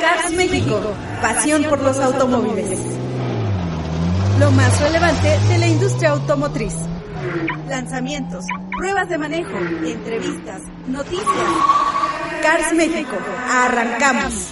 Cars México, pasión por los automóviles. Lo más relevante de la industria automotriz. Lanzamientos, pruebas de manejo, entrevistas, noticias. Cars México, arrancamos.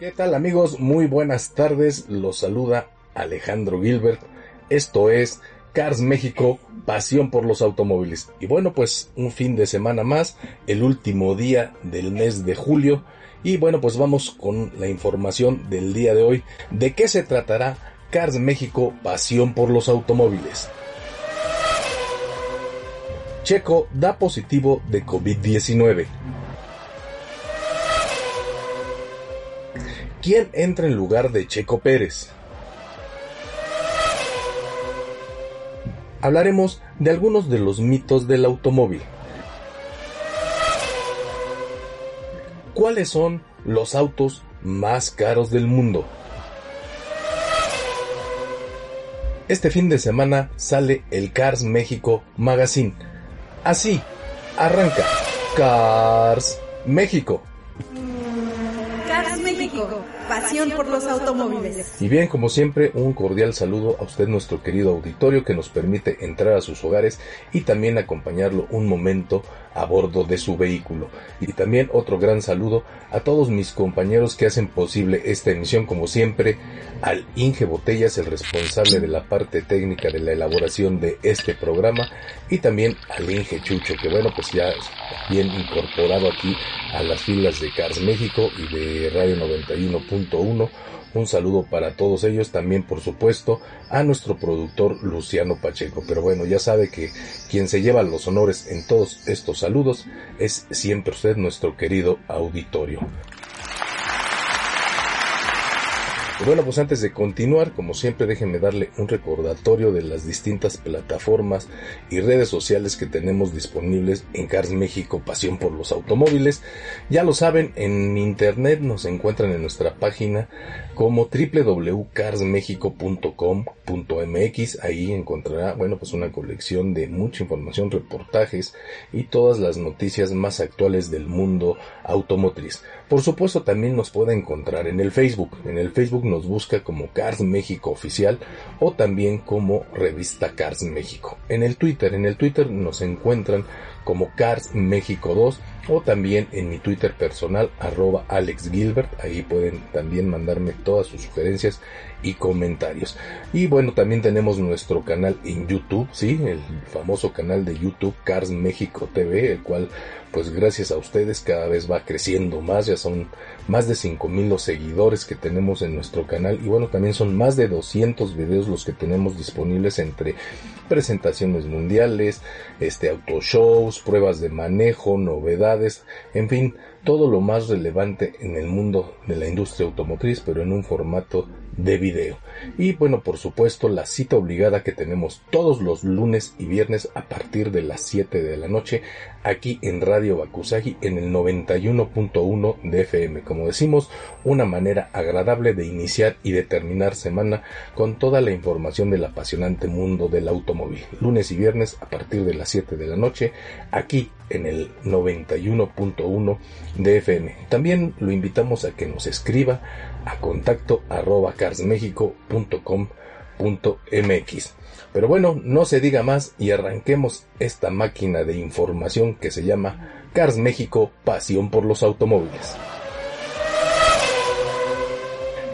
¿Qué tal amigos? Muy buenas tardes. Los saluda Alejandro Gilbert. Esto es Cars México, pasión por los automóviles. Y bueno, pues un fin de semana más, el último día del mes de julio. Y bueno, pues vamos con la información del día de hoy. ¿De qué se tratará Cars México, pasión por los automóviles? Checo da positivo de COVID-19. ¿Quién entra en lugar de Checo Pérez? Hablaremos de algunos de los mitos del automóvil. ¿Cuáles son los autos más caros del mundo? Este fin de semana sale el Cars México Magazine. Así, arranca Cars México. Cars México, pasión por los automóviles. Y bien, como siempre, un cordial saludo a usted, nuestro querido auditorio, que nos permite entrar a sus hogares y también acompañarlo un momento a bordo de su vehículo. Y también otro gran saludo a todos mis compañeros que hacen posible esta emisión, como siempre, al Inge Botellas, el responsable de la parte técnica de la elaboración de este programa, y también al Inge Chucho, que bueno, pues ya bien incorporado aquí a las filas de Cars México y de Radio 91.1 un saludo para todos ellos, también por supuesto a nuestro productor Luciano Pacheco. Pero bueno, ya sabe que quien se lleva los honores en todos estos saludos es siempre usted, nuestro querido auditorio. Bueno, pues antes de continuar, como siempre, déjenme darle un recordatorio de las distintas plataformas y redes sociales que tenemos disponibles en Cars México, Pasión por los Automóviles. Ya lo saben, en internet nos encuentran en nuestra página como www.carsmexico.com.mx. Ahí encontrará, bueno, pues una colección de mucha información, reportajes y todas las noticias más actuales del mundo automotriz. Por supuesto, también nos puede encontrar en el Facebook. En el Facebook nos busca como Cars México Oficial o también como Revista Cars México. En el Twitter, en el Twitter nos encuentran como Cars México 2 o también en mi Twitter personal arroba Alex Gilbert. Ahí pueden también mandarme todas sus sugerencias y comentarios. Y bueno, también tenemos nuestro canal en YouTube, sí, el famoso canal de YouTube Cars México TV, el cual pues gracias a ustedes cada vez va creciendo más, ya son más de 5000 los seguidores que tenemos en nuestro canal. Y bueno, también son más de 200 videos los que tenemos disponibles entre presentaciones mundiales, este autoshows, pruebas de manejo, novedades, en fin, todo lo más relevante en el mundo de la industria automotriz, pero en un formato de video. Y bueno, por supuesto, la cita obligada que tenemos todos los lunes y viernes a partir de las 7 de la noche aquí en Radio Bakusagi en el 91.1 de FM. Como decimos, una manera agradable de iniciar y de terminar semana con toda la información del apasionante mundo del automóvil. Lunes y viernes a partir de las 7 de la noche aquí en el 91.1 de FM. También lo invitamos a que nos escriba a contacto arroba carsmexico.com.mx. Pero bueno, no se diga más y arranquemos esta máquina de información que se llama Cars México, pasión por los automóviles.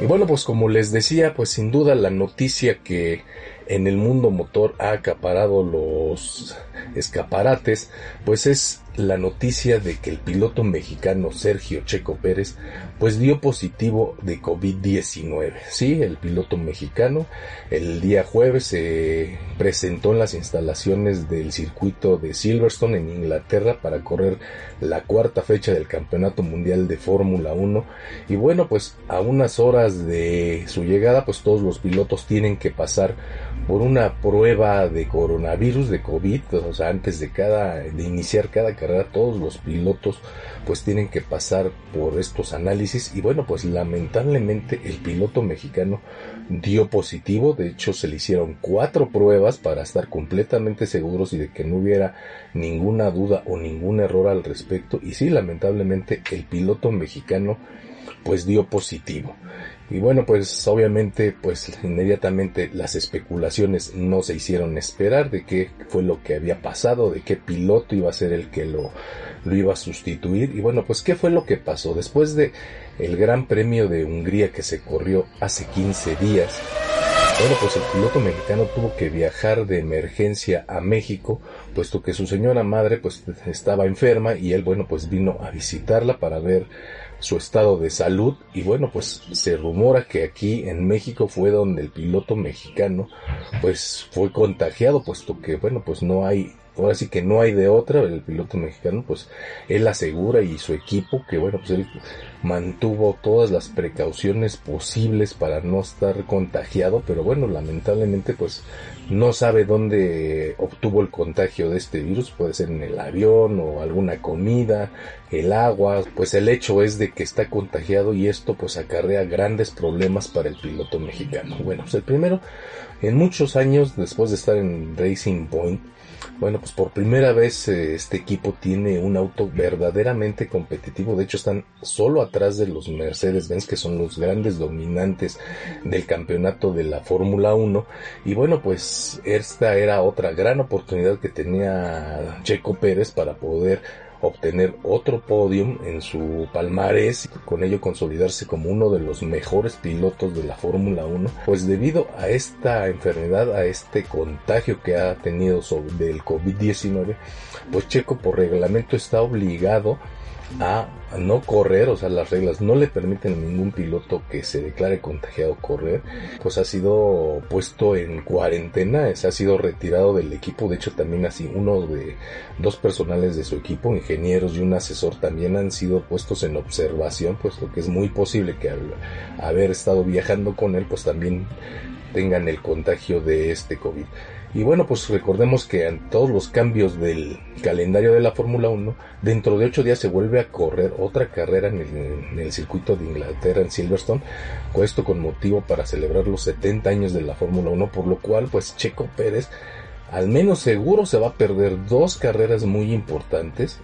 Y bueno, pues como les decía, pues sin duda la noticia que en el mundo motor ha acaparado los escaparates, pues es la noticia de que el piloto mexicano Sergio Checo Pérez pues dio positivo de COVID-19. Sí, el piloto mexicano el día jueves se presentó en las instalaciones del circuito de Silverstone en Inglaterra para correr la cuarta fecha del Campeonato Mundial de Fórmula 1 y bueno, pues a unas horas de su llegada pues todos los pilotos tienen que pasar por una prueba de coronavirus de COVID, o sea, antes de cada de iniciar cada carrera todos los pilotos pues tienen que pasar por estos análisis. Y bueno, pues lamentablemente el piloto mexicano dio positivo, de hecho se le hicieron cuatro pruebas para estar completamente seguros y de que no hubiera ninguna duda o ningún error al respecto. Y sí, lamentablemente el piloto mexicano pues dio positivo. Y bueno, pues obviamente, pues inmediatamente las especulaciones no se hicieron esperar de qué fue lo que había pasado, de qué piloto iba a ser el que lo, lo iba a sustituir. Y bueno, pues qué fue lo que pasó después de el Gran Premio de Hungría que se corrió hace 15 días. Bueno, pues el piloto mexicano tuvo que viajar de emergencia a México, puesto que su señora madre pues estaba enferma y él, bueno, pues vino a visitarla para ver su estado de salud. Y bueno pues se rumora que aquí en México fue donde el piloto mexicano pues fue contagiado puesto que bueno pues no hay ahora sí que no hay de otra, el piloto mexicano, pues él asegura y su equipo que bueno, pues él mantuvo todas las precauciones posibles para no estar contagiado, pero bueno, lamentablemente pues no sabe dónde obtuvo el contagio de este virus, puede ser en el avión o alguna comida, el agua, pues el hecho es de que está contagiado y esto pues acarrea grandes problemas para el piloto mexicano. Bueno, pues el primero, en muchos años después de estar en Racing Point, bueno, pues por primera vez eh, este equipo tiene un auto verdaderamente competitivo. De hecho, están solo de los Mercedes-Benz, que son los grandes dominantes del campeonato de la Fórmula 1. Y bueno, pues esta era otra gran oportunidad que tenía Checo Pérez para poder obtener otro podium en su palmarés y con ello consolidarse como uno de los mejores pilotos de la Fórmula 1, pues debido a esta enfermedad, a este contagio que ha tenido sobre el COVID-19, pues Checo por reglamento está obligado a no correr, o sea, las reglas no le permiten a ningún piloto que se declare contagiado correr, pues ha sido puesto en cuarentena, se ha sido retirado del equipo, de hecho también así uno de dos personales de su equipo, ingenieros y un asesor también han sido puestos en observación, puesto que es muy posible que al haber estado viajando con él, pues también tengan el contagio de este COVID. Y bueno, pues recordemos que en todos los cambios del calendario de la Fórmula 1, dentro de ocho días se vuelve a correr otra carrera en el, circuito de Inglaterra, en Silverstone, esto con motivo para celebrar los 70 años de la Fórmula 1, por lo cual pues Checo Pérez al menos seguro se va a perder dos carreras muy importantes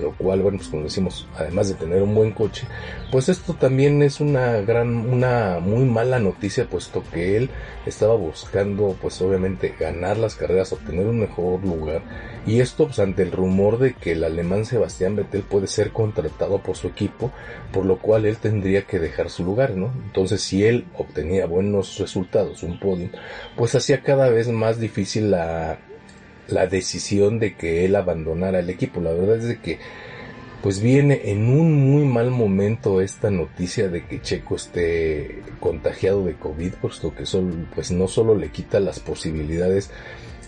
lo cual, bueno, pues como decimos, además de tener un buen coche, pues esto también es una gran, una muy mala noticia, puesto que él estaba buscando, pues obviamente, ganar las carreras, obtener un mejor lugar, y esto, pues ante el rumor de que el alemán Sebastián Vettel puede ser contratado por su equipo, por lo cual él tendría que dejar su lugar, ¿no? Entonces, si él obtenía buenos resultados, un podio, pues hacía cada vez más difícil la la decisión de que él abandonara el equipo. La verdad es de que pues viene en un muy mal momento esta noticia de que Checo esté contagiado de COVID, puesto que pues no solo le quita las posibilidades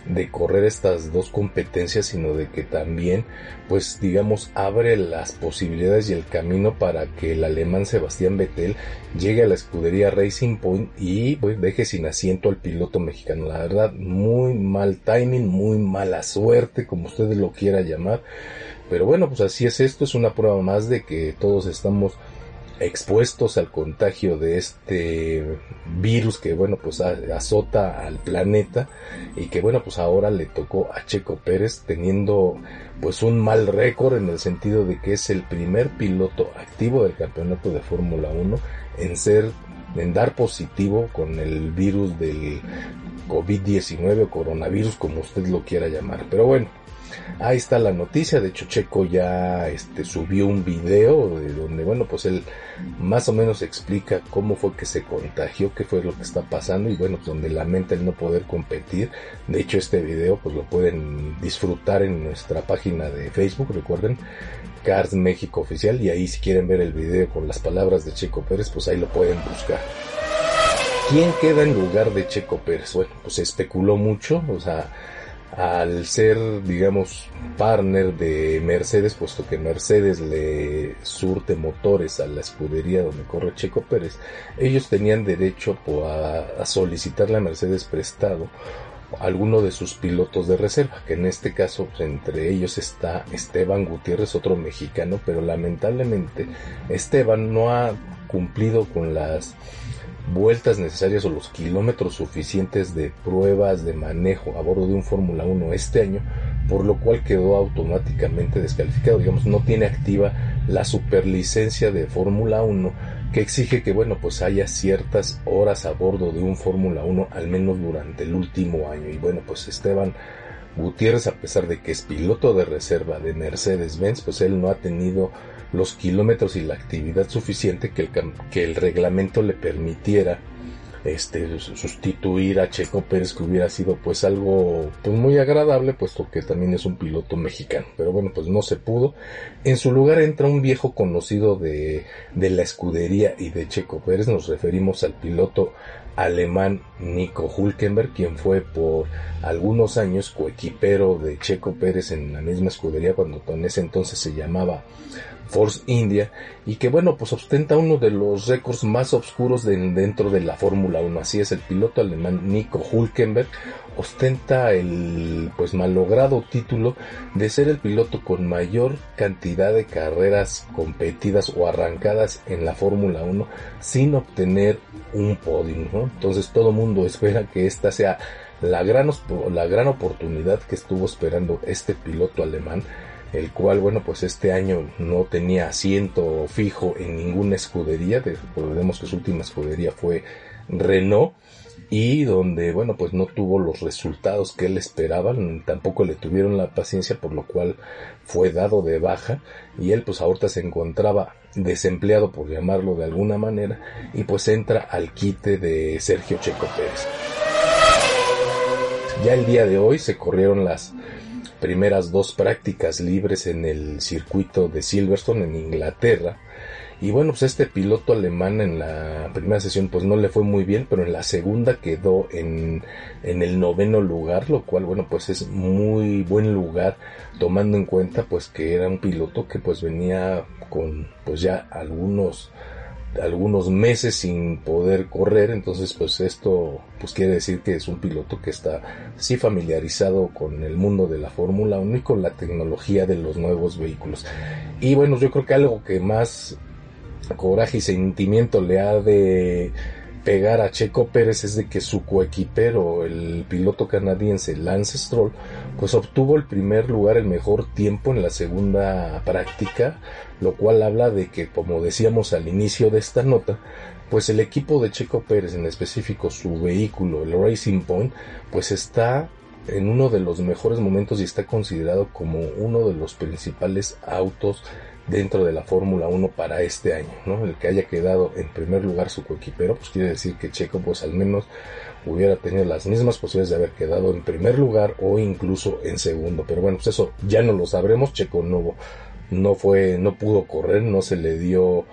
de correr estas dos competencias, sino de que también, pues digamos, abre las posibilidades y el camino para que el alemán Sebastián Vettel llegue a la escudería Racing Point y pues deje sin asiento al piloto mexicano. La verdad, muy mal timing, muy mala suerte, como ustedes lo quieran llamar. Pero bueno, pues así es esto, es una prueba más de que todos estamos expuestos al contagio de este virus que bueno pues azota al planeta y que bueno pues ahora le tocó a Checo Pérez teniendo pues un mal récord en el sentido de que es el primer piloto activo del campeonato de Fórmula 1 en ser en dar positivo con el virus del COVID-19 o coronavirus como usted lo quiera llamar. Pero bueno Ahí está la noticia, de hecho Checo ya este, subió un video de donde, bueno, pues él más o menos explica cómo fue que se contagió, qué fue lo que está pasando y bueno, donde lamenta el no poder competir. De hecho este video pues lo pueden disfrutar en nuestra página de Facebook, recuerden, Cars México Oficial y ahí si quieren ver el video con las palabras de Checo Pérez, pues ahí lo pueden buscar. ¿Quién queda en lugar de Checo Pérez? Bueno, pues se especuló mucho, o sea, al ser, digamos, partner de Mercedes, puesto que Mercedes le surte motores a la escudería donde corre Checo Pérez, ellos tenían derecho a, solicitarle a Mercedes prestado alguno de sus pilotos de reserva, que en este caso pues, entre ellos está Esteban Gutiérrez, otro mexicano, pero lamentablemente Esteban no ha cumplido con las vueltas necesarias o los kilómetros suficientes de pruebas de manejo a bordo de un Fórmula 1 este año, por lo cual quedó automáticamente descalificado. Digamos, no tiene activa la superlicencia de Fórmula 1 que exige que bueno pues haya ciertas horas a bordo de un Fórmula 1 al menos durante el último año y bueno pues Esteban Gutiérrez a pesar de que es piloto de reserva de Mercedes-Benz pues él no ha tenido los kilómetros y la actividad suficiente que el, que el reglamento le permitiera este sustituir a Checo Pérez que hubiera sido pues algo pues muy agradable puesto que también es un piloto mexicano. Pero bueno pues no se pudo. En su lugar entra un viejo conocido de, de la escudería y de Checo Pérez. Nos referimos al piloto alemán Nico Hulkenberg quien fue por algunos años coequipero de Checo Pérez en la misma escudería cuando en ese entonces se llamaba Force India y que bueno pues ostenta uno de los récords más oscuros dentro de la Fórmula 1 así es el piloto alemán Nico Hulkenberg ostenta el pues malogrado título de ser el piloto con mayor cantidad de carreras competidas o arrancadas en la Fórmula 1 sin obtener un podio entonces todo mundo espera que esta sea la gran, la gran oportunidad que estuvo esperando este piloto alemán el cual, bueno, pues este año no tenía asiento fijo en ninguna escudería, recordemos que su última escudería fue Renault, y donde, bueno, pues no tuvo los resultados que él esperaba, tampoco le tuvieron la paciencia, por lo cual fue dado de baja, y él pues ahorita se encontraba desempleado, por llamarlo de alguna manera, y pues entra al quite de Sergio Checo Pérez. Ya el día de hoy se corrieron las primeras dos prácticas libres en el circuito de Silverstone en Inglaterra. Y bueno, pues este piloto alemán en la primera sesión pues no le fue muy bien, pero en la segunda quedó en, en el noveno lugar, lo cual bueno pues es muy buen lugar tomando en cuenta pues que era un piloto que pues venía con pues ya algunos algunos meses sin poder correr, entonces pues esto pues quiere decir que es un piloto que está sí familiarizado con el mundo de la Fórmula 1 y con la tecnología de los nuevos vehículos. Y bueno, yo creo que algo que más coraje y sentimiento le ha de pegar a Checo Pérez es de que su coequipero, el piloto canadiense Lance Stroll, pues obtuvo el primer lugar, el mejor tiempo en la segunda práctica, lo cual habla de que, como decíamos al inicio de esta nota, pues el equipo de Checo Pérez, en específico su vehículo, el Racing Point, pues está en uno de los mejores momentos y está considerado como uno de los principales autos dentro de la Fórmula 1 para este año, ¿no? El que haya quedado en primer lugar su coequipero, pues quiere decir que Checo pues al menos hubiera tenido las mismas posibilidades de haber quedado en primer lugar o incluso en segundo, pero bueno, pues eso ya no lo sabremos, Checo no, no fue, no pudo correr, no se le dio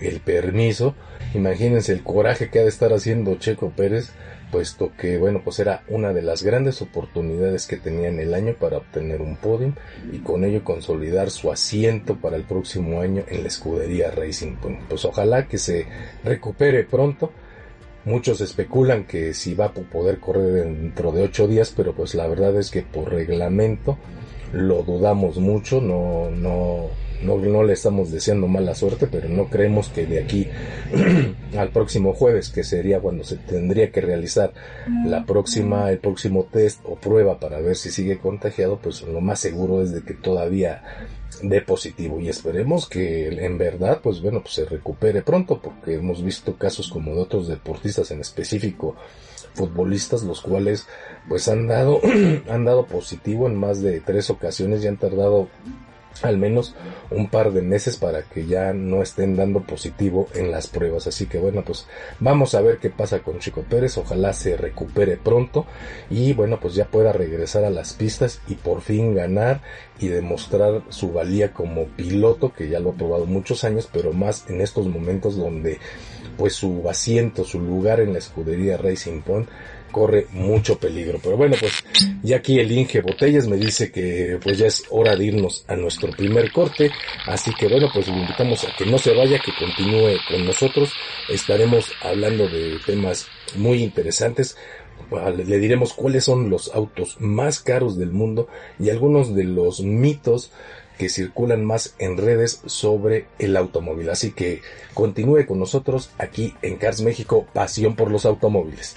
el permiso, imagínense el coraje que ha de estar haciendo Checo Pérez puesto que bueno pues era una de las grandes oportunidades que tenía en el año para obtener un podium y con ello consolidar su asiento para el próximo año en la escudería Racing. Pues ojalá que se recupere pronto. Muchos especulan que si va a poder correr dentro de ocho días, pero pues la verdad es que por reglamento lo dudamos mucho, no, no, no, no le estamos deseando mala suerte, pero no creemos que de aquí al próximo jueves, que sería cuando se tendría que realizar la próxima, el próximo test o prueba para ver si sigue contagiado, pues lo más seguro es de que todavía dé positivo. Y esperemos que en verdad, pues bueno, pues se recupere pronto, porque hemos visto casos como de otros deportistas en específico futbolistas los cuales pues han dado han dado positivo en más de tres ocasiones y han tardado al menos un par de meses para que ya no estén dando positivo en las pruebas. Así que bueno, pues vamos a ver qué pasa con Chico Pérez. Ojalá se recupere pronto y bueno, pues ya pueda regresar a las pistas y por fin ganar y demostrar su valía como piloto, que ya lo ha probado muchos años, pero más en estos momentos donde pues su asiento, su lugar en la escudería Racing Point corre mucho peligro. Pero bueno, pues ya aquí el Inge Botellas me dice que pues ya es hora de irnos a nuestro primer corte. Así que bueno, pues le invitamos a que no se vaya, que continúe con nosotros. Estaremos hablando de temas muy interesantes. Le diremos cuáles son los autos más caros del mundo y algunos de los mitos que circulan más en redes sobre el automóvil. Así que continúe con nosotros aquí en Cars México, pasión por los automóviles.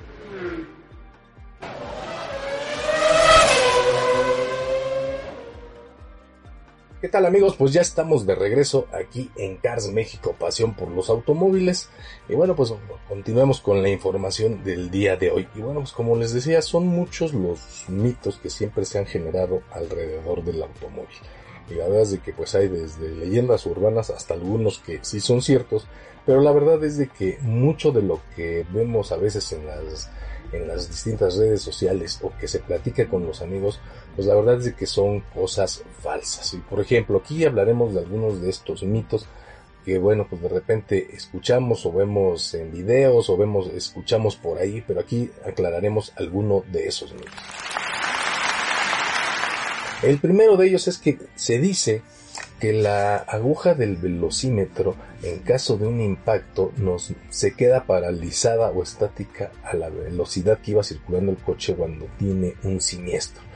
¿Qué tal amigos? Pues ya estamos de regreso aquí en Cars México, pasión por los automóviles. Y bueno, pues continuemos con la información del día de hoy. Y bueno, pues como les decía, son muchos los mitos que siempre se han generado alrededor del automóvil. Y la verdad es de que pues hay desde leyendas urbanas hasta algunos que sí son ciertos, pero la verdad es de que mucho de lo que vemos a veces en las en las distintas redes sociales o que se platica con los amigos, pues la verdad es que son cosas falsas. Y por ejemplo, aquí hablaremos de algunos de estos mitos que bueno, pues de repente escuchamos o vemos en videos o vemos, escuchamos por ahí, pero aquí aclararemos alguno de esos mitos. El primero de ellos es que se dice que la aguja del velocímetro en caso de un impacto nos se queda paralizada o estática a la velocidad que iba circulando el coche cuando tiene un siniestro.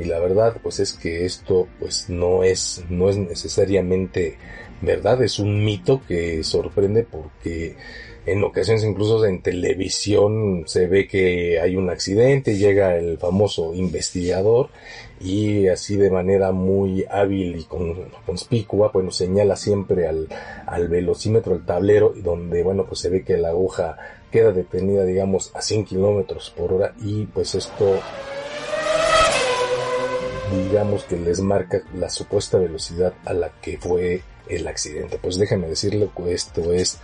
Y la verdad pues es que esto pues no es no es necesariamente verdad, es un mito que sorprende porque en ocasiones incluso en televisión se ve que hay un accidente, llega el famoso investigador y así de manera muy hábil y conspicua, bueno, señala siempre al, al velocímetro, el tablero, donde, bueno, pues se ve que la aguja queda detenida, digamos, a 100 kilómetros por hora y pues esto digamos que les marca la supuesta velocidad a la que fue el accidente. Pues déjenme decirle que esto es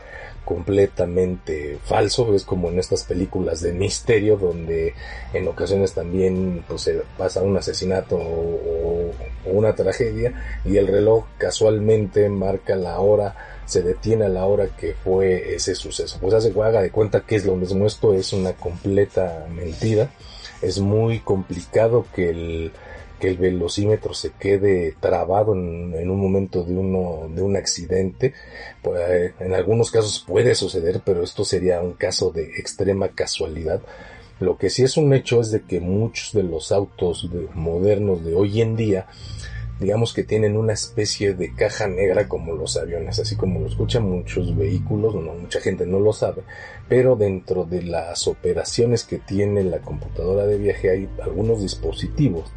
completamente falso, es como en estas películas de misterio donde en ocasiones también pues se pasa un asesinato o, una tragedia y el reloj casualmente marca la hora, se detiene a la hora que fue ese suceso. Pues hace haga de cuenta que es lo mismo, esto es una completa mentira, es muy complicado que el que el velocímetro se quede trabado en, un momento de uno de un accidente pues, en algunos casos puede suceder pero esto sería un caso de extrema casualidad. Lo que sí es un hecho es de que muchos de los autos modernos de hoy en día digamos que tienen una especie de caja negra como los aviones, así como lo escuchan muchos vehículos, no, mucha gente no lo sabe, pero dentro de las operaciones que tiene la computadora de viaje hay algunos dispositivos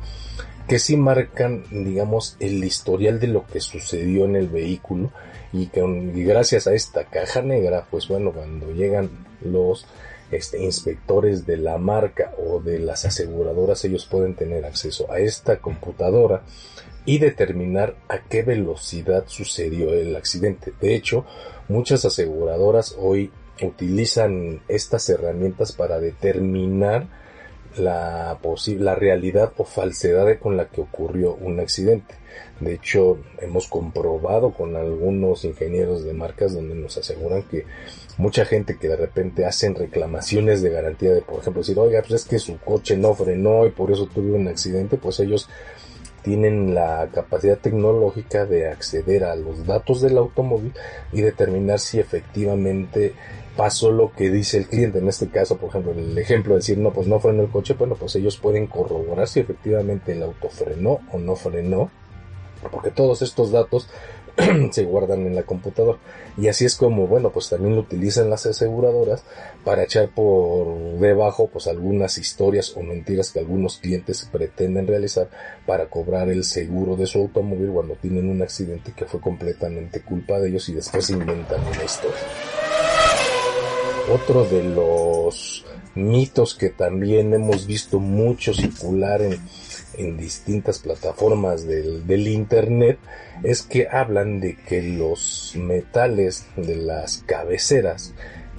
que sí marcan, digamos, el historial de lo que sucedió en el vehículo y que gracias a esta caja negra, pues bueno, cuando llegan los este, inspectores de la marca o de las aseguradoras, ellos pueden tener acceso a esta computadora y determinar a qué velocidad sucedió el accidente. De hecho, muchas aseguradoras hoy utilizan estas herramientas para determinar la, la realidad o falsedad con la que ocurrió un accidente. De hecho, hemos comprobado con algunos ingenieros de marcas donde nos aseguran que mucha gente que de repente hacen reclamaciones de garantía de, por ejemplo, decir, oiga, pues es que su coche no frenó y por eso tuvo un accidente, pues ellos tienen la capacidad tecnológica de acceder a los datos del automóvil y determinar si efectivamente pasó lo que dice el cliente. En este caso, por ejemplo, el ejemplo de decir, no, pues no frenó el coche, bueno, pues ellos pueden corroborar si efectivamente el auto frenó o no frenó, porque todos estos datos se guardan en la computadora. Y así es como, bueno, pues también lo utilizan las aseguradoras para echar por debajo, pues algunas historias o mentiras que algunos clientes pretenden realizar para cobrar el seguro de su automóvil cuando tienen un accidente que fue completamente culpa de ellos y después inventan una historia. Otro de los mitos que también hemos visto mucho circular en, distintas plataformas del, del, Internet es que hablan de que los metales de las cabeceras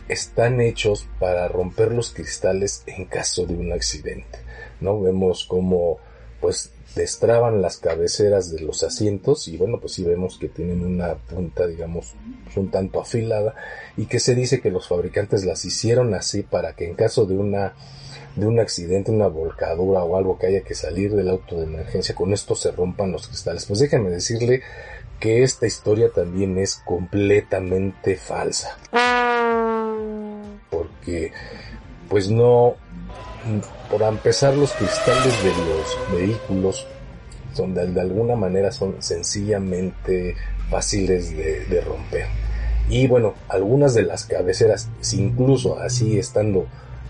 están hechos para romper los cristales en caso de un accidente. ¿no? Vemos como pues destraban las cabeceras de los asientos y bueno pues sí vemos que tienen una punta digamos un tanto afilada y que se dice que los fabricantes las hicieron así para que en caso de una de un accidente, una volcadura o algo que haya que salir del auto de emergencia, con esto se rompan los cristales. Pues déjenme decirle que esta historia también es completamente falsa. Porque, pues no, por empezar los cristales de los vehículos son de, alguna manera son sencillamente fáciles de, de romper. Y bueno, algunas de las cabeceras, incluso así estando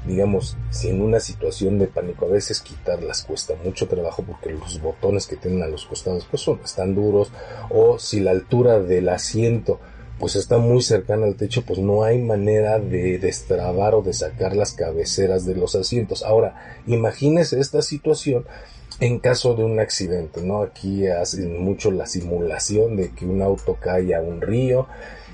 digamos, si en una situación de pánico a veces quitarlas cuesta mucho trabajo porque los botones que tienen a los costados pues son, están duros o si la altura del asiento pues está muy cercana al techo pues no hay manera de destrabar o de sacar las cabeceras de los asientos. Ahora, imagínese esta situación en caso de un accidente, ¿no? Aquí hacen mucho la simulación de que un auto cae a un río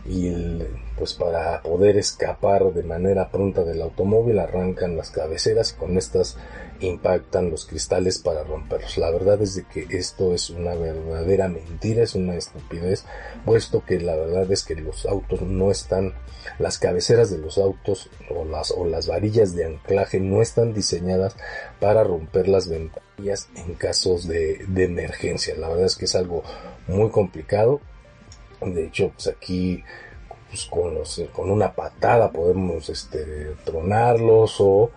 y pues para poder escapar de manera pronta del automóvil arrancan las cabeceras y con estas impactan los cristales para romperlos. La verdad es de que esto es una verdadera mentira, es una estupidez, puesto que la verdad es que los autos no están, las cabeceras de los autos o las, o las varillas de anclaje no están diseñadas para romper las ventanillas en casos de, de emergencia. La verdad es que es algo muy complicado de hecho, pues aquí pues con, una patada podemos este, tronarlos o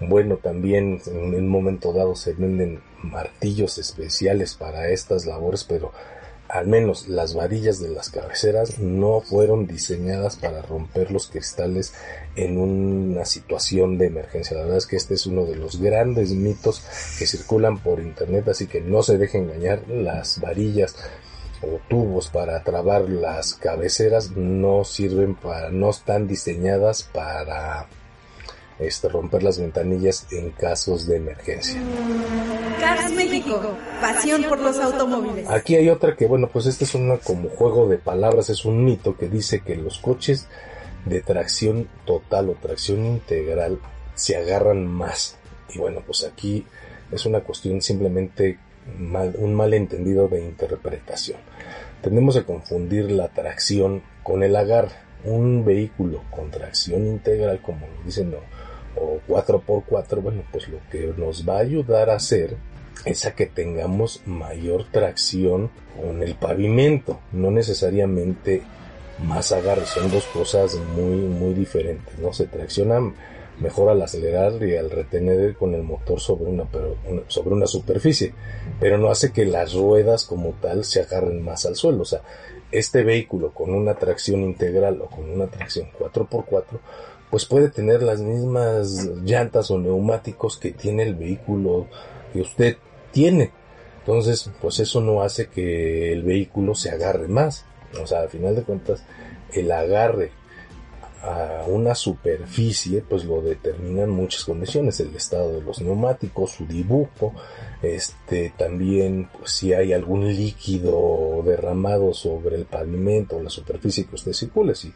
bueno, también en un momento dado se venden martillos especiales para estas labores, pero al menos las varillas de las cabeceras no fueron diseñadas para romper los cristales en una situación de emergencia. La verdad es que este es uno de los grandes mitos que circulan por internet, así que no se dejen engañar. Las varillas o tubos para trabar las cabeceras no sirven para, no están diseñadas para este, romper las ventanillas en casos de emergencia. Cars México, pasión por los automóviles. Aquí hay otra que, bueno, pues este es una como juego de palabras, es un mito que dice que los coches de tracción total o tracción integral se agarran más. Y bueno, pues aquí es una cuestión simplemente un malentendido de interpretación. Tendemos a confundir la tracción con el agarre. Un vehículo con tracción integral, como lo dicen, o 4x4, bueno, pues lo que nos va a ayudar a hacer es a que tengamos mayor tracción con el pavimento, no necesariamente más agarre, son dos cosas muy, muy diferentes, ¿no? Se tracciona mejor al acelerar y al retener con el motor sobre una, pero, sobre una superficie, pero no hace que las ruedas como tal se agarren más al suelo. O sea, este vehículo con una tracción integral o con una tracción 4x4, pues puede tener las mismas llantas o neumáticos que tiene el vehículo que usted tiene. Entonces, pues eso no hace que el vehículo se agarre más. O sea, al final de cuentas, el agarre a una superficie, pues lo determinan muchas condiciones, el estado de los neumáticos, su dibujo, este, también pues, si hay algún líquido derramado sobre el pavimento o la superficie que usted circule, si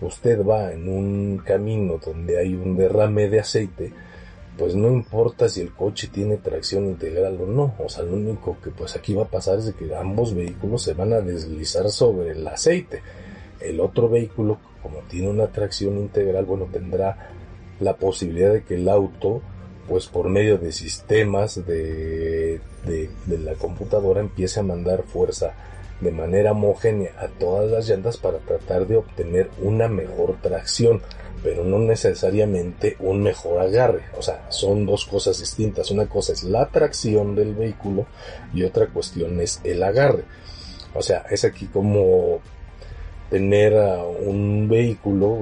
usted va en un camino donde hay un derrame de aceite, pues no importa si el coche tiene tracción integral o no, o sea, lo único que pues aquí va a pasar es que ambos vehículos se van a deslizar sobre el aceite. El otro vehículo como tiene una tracción integral, bueno, tendrá la posibilidad de que el auto, pues por medio de sistemas de, de, la computadora, empiece a mandar fuerza de manera homogénea a todas las llantas para tratar de obtener una mejor tracción, pero no necesariamente un mejor agarre. O sea, son dos cosas distintas. Una cosa es la tracción del vehículo y otra cuestión es el agarre. O sea, es aquí como tener un vehículo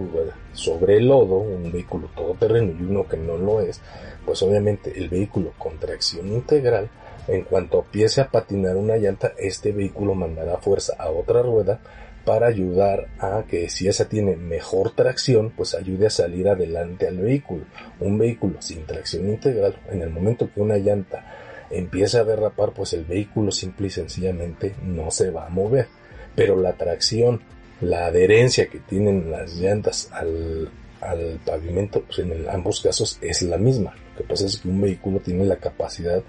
sobre el lodo, un vehículo todoterreno y uno que no lo es, pues obviamente el vehículo con tracción integral, en cuanto empiece a patinar una llanta, este vehículo mandará fuerza a otra rueda para ayudar a que si esa tiene mejor tracción, pues ayude a salir adelante al vehículo. Un vehículo sin tracción integral, en el momento que una llanta empieza a derrapar, pues el vehículo simple y sencillamente no se va a mover. Pero la tracción la adherencia que tienen las llantas al, pavimento, pues en ambos casos es la misma. Lo que pasa es que un vehículo tiene la capacidad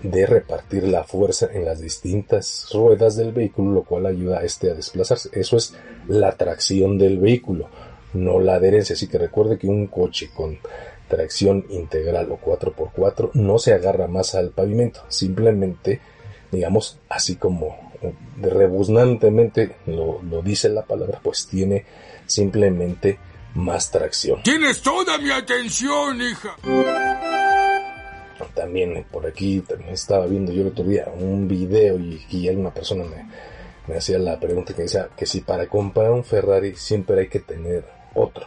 de repartir la fuerza en las distintas ruedas del vehículo, lo cual ayuda a este a desplazarse. Eso es la tracción del vehículo, no la adherencia. Así que recuerde que un coche con tracción integral o 4x4 no se agarra más al pavimento, simplemente, digamos, así como rebuznantemente lo, lo dice la palabra, pues tiene simplemente más tracción. Tienes toda mi atención, hija. También por aquí también estaba viendo yo el otro día un video y, y hay una persona me, me hacía la pregunta que decía que si para comprar un Ferrari siempre hay que tener otro.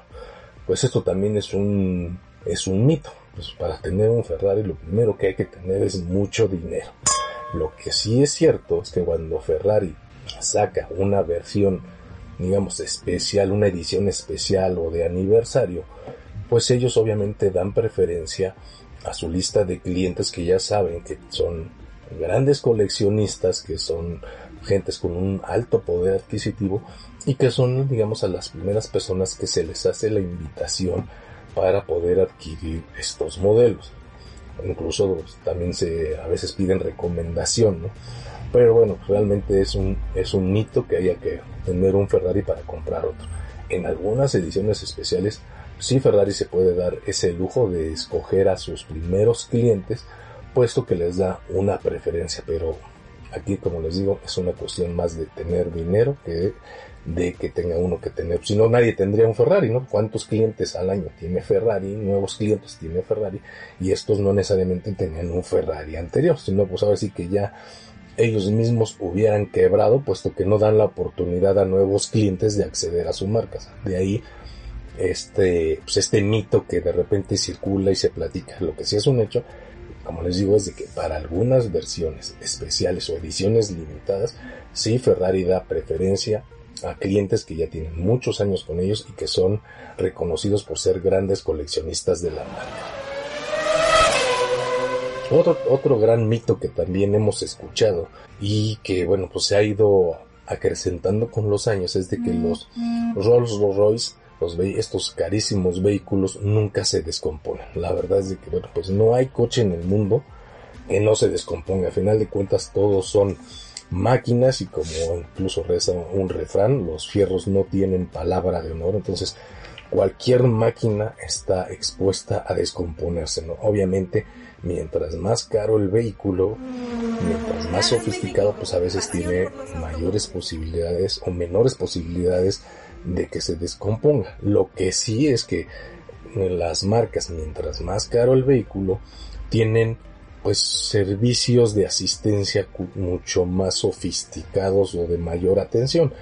Pues esto también es un, es un mito. Pues para tener un Ferrari lo primero que hay que tener es mucho dinero. Lo que sí es cierto es que cuando Ferrari saca una versión, digamos, especial, una edición especial o de aniversario, pues ellos obviamente dan preferencia a su lista de clientes que ya saben que son grandes coleccionistas, que son gentes con un alto poder adquisitivo y que son, digamos, a las primeras personas que se les hace la invitación para poder adquirir estos modelos. Incluso pues, también se a veces piden recomendación, ¿no? Pero bueno, realmente es un, es un mito que haya que tener un Ferrari para comprar otro. En algunas ediciones especiales, sí Ferrari se puede dar ese lujo de escoger a sus primeros clientes, puesto que les da una preferencia, pero aquí como les digo es una cuestión más de tener dinero que de que tenga uno que tener, si no nadie tendría un Ferrari, ¿no? ¿Cuántos clientes al año tiene Ferrari? Nuevos clientes tiene Ferrari y estos no necesariamente tenían un Ferrari anterior, sino pues ahora sí que ya ellos mismos hubieran quebrado puesto que no dan la oportunidad a nuevos clientes de acceder a su marca. De ahí este, pues este mito que de repente circula y se platica. Lo que sí es un hecho como les digo, es de que para algunas versiones especiales o ediciones limitadas, sí Ferrari da preferencia a clientes que ya tienen muchos años con ellos y que son reconocidos por ser grandes coleccionistas de la marca. Otro, otro gran mito que también hemos escuchado y que bueno pues se ha ido acrecentando con los años es de que los Rolls Royce los estos carísimos vehículos nunca se descomponen. La verdad es de que, bueno, pues no hay coche en el mundo que no se descomponga. A final de cuentas todos son máquinas y como incluso reza un refrán, los fierros no tienen palabra de honor. Entonces cualquier máquina está expuesta a descomponerse. ¿no? Obviamente mientras más caro el vehículo, mientras más sofisticado, pues a veces tiene mayores posibilidades o menores posibilidades de que se descomponga. Lo que sí es que las marcas, mientras más caro el vehículo, tienen pues servicios de asistencia mucho más sofisticados o de mayor atención.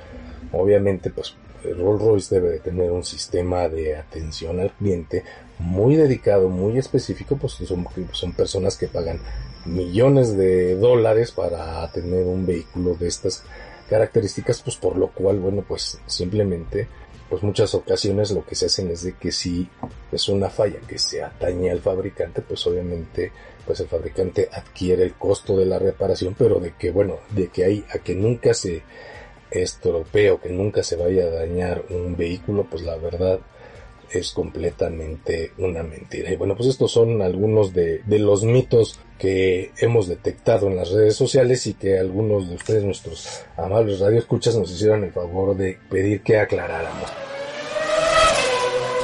Obviamente, pues Rolls Royce debe de tener un sistema de atención al cliente muy dedicado, muy específico, pues son, son personas que pagan millones de dólares para tener un vehículo de estas características, pues por lo cual, bueno, pues simplemente, pues muchas ocasiones lo que se hacen es de que si es una falla que se atañe al fabricante, pues obviamente, pues el fabricante adquiere el costo de la reparación, pero de que, bueno, de que hay a que nunca se estropee o que nunca se vaya a dañar un vehículo, pues la verdad es completamente una mentira. Y bueno, pues estos son algunos de, de, los mitos que hemos detectado en las redes sociales y que algunos de ustedes, nuestros amables radioescuchas, nos hicieron el favor de pedir que aclaráramos.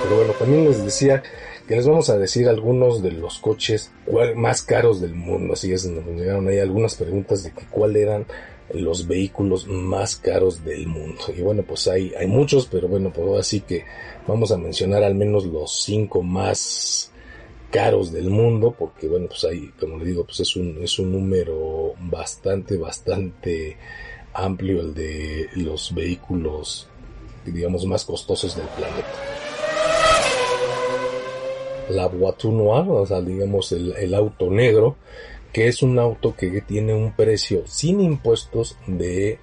Pero bueno, también les decía que les vamos a decir algunos de los coches más caros del mundo. Así es, nos llegaron ahí algunas preguntas de que cuál eran los vehículos más caros del mundo. Y bueno, pues hay, hay muchos, pero bueno, pues así que vamos a mencionar al menos los cinco más caros del mundo, porque bueno, pues hay, como le digo, pues es un, es un número bastante, bastante amplio el de los vehículos, digamos, más costosos del planeta. La Voiture Noir, o sea, digamos, el, el auto negro, que es un auto que tiene un precio sin impuestos de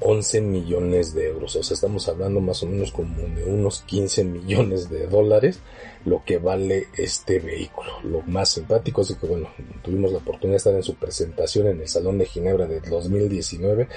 11 millones de euros. O sea, estamos hablando más o menos como de unos 15 millones de dólares lo que vale este vehículo. Lo más simpático es que, bueno, tuvimos la oportunidad de estar en su presentación en el Salón de Ginebra de 2019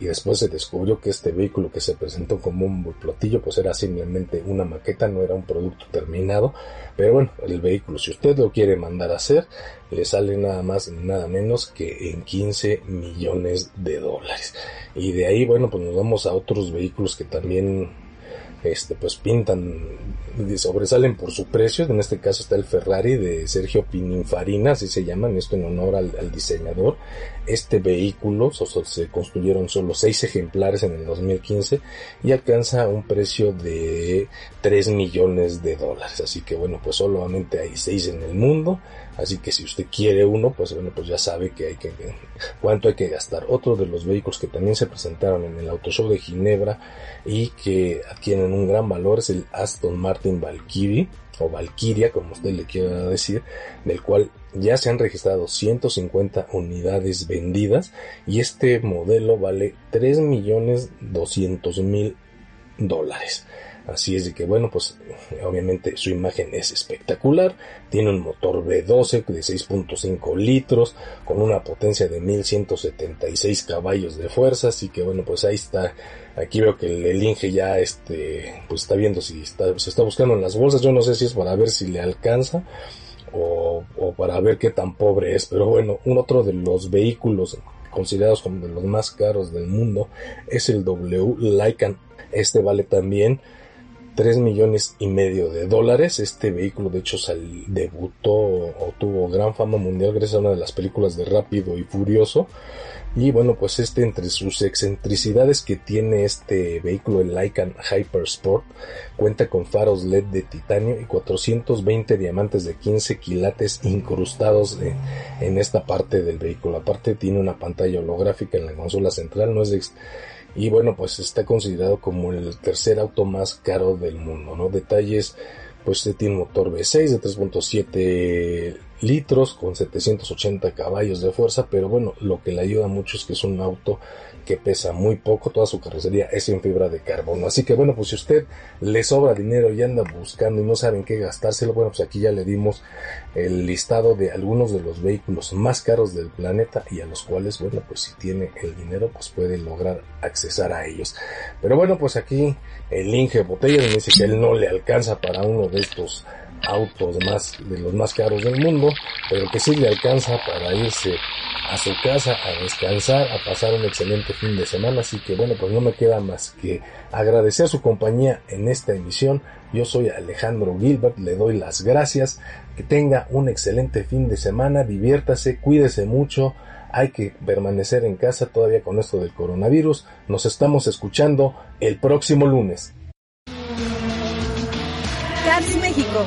y después se descubrió que este vehículo que se presentó como un plotillo pues era simplemente una maqueta, no era un producto terminado. Pero bueno, el vehículo, si usted lo quiere mandar a hacer, le sale nada más ni nada menos que en 15 millones de dólares. Y de ahí, bueno, pues nos vamos a otros vehículos que también este, pues pintan, sobresalen por su precio. En este caso está el Ferrari de Sergio Pininfarina, así se llaman, esto en honor al, diseñador. Este vehículo se construyeron solo seis ejemplares en el 2015 y alcanza un precio de 3 millones de dólares. Así que bueno, pues solamente hay seis en el mundo. Así que si usted quiere uno, pues bueno, pues ya sabe que hay que, cuánto hay que gastar. Otro de los vehículos que también se presentaron en el Auto Show de Ginebra y que adquieren un gran valor es el Aston Martin Valkyrie o Valkyria, como usted le quiera decir, del cual ya se han registrado 150 unidades vendidas y este modelo vale 3 millones 200 mil dólares. Así es de que bueno, pues obviamente su imagen es espectacular. Tiene un motor V12 de 6.5 litros con una potencia de 1176 caballos de fuerza. Así que bueno, pues ahí está. Aquí veo que el, Inge ya este, pues está viendo si está, se está buscando en las bolsas. Yo no sé si es para ver si le alcanza o, o para ver qué tan pobre es. Pero bueno, un otro de los vehículos considerados como de los más caros del mundo es el W Lycan. Este vale también 3 millones y medio de dólares. Este vehículo de hecho debutó o tuvo gran fama mundial gracias a una de las películas de Rápido y Furioso. Y bueno, pues este entre sus excentricidades que tiene este vehículo, el Lycan Hyper Sport, cuenta con faros LED de titanio y 420 diamantes de 15 quilates incrustados en esta parte del vehículo. Aparte tiene una pantalla holográfica en la consola central, no es de, y bueno, pues está considerado como el tercer auto más caro del mundo, ¿no? Detalles, pues tiene un motor V6 de 3.7 litros con 780 caballos de fuerza, pero bueno, lo que le ayuda mucho es que es un auto que pesa muy poco, toda su carrocería es en fibra de carbono. Así que bueno, pues si usted le sobra dinero y anda buscando y no saben qué gastárselo, bueno, pues aquí ya le dimos el listado de algunos de los vehículos más caros del planeta y a los cuales, bueno, pues si tiene el dinero, pues puede lograr accesar a ellos. Pero bueno, pues aquí el Inge Botella me dice que él no le alcanza para uno de estos autos más de los más caros del mundo, pero que sí le alcanza para irse a su casa a descansar, a pasar un excelente fin de semana. Así que bueno, pues no me queda más que agradecer su compañía en esta emisión. Yo soy Alejandro Gilbert, le doy las gracias. Que tenga un excelente fin de semana, diviértase, cuídese mucho. Hay que permanecer en casa todavía con esto del coronavirus. Nos estamos escuchando el próximo lunes. Cars México,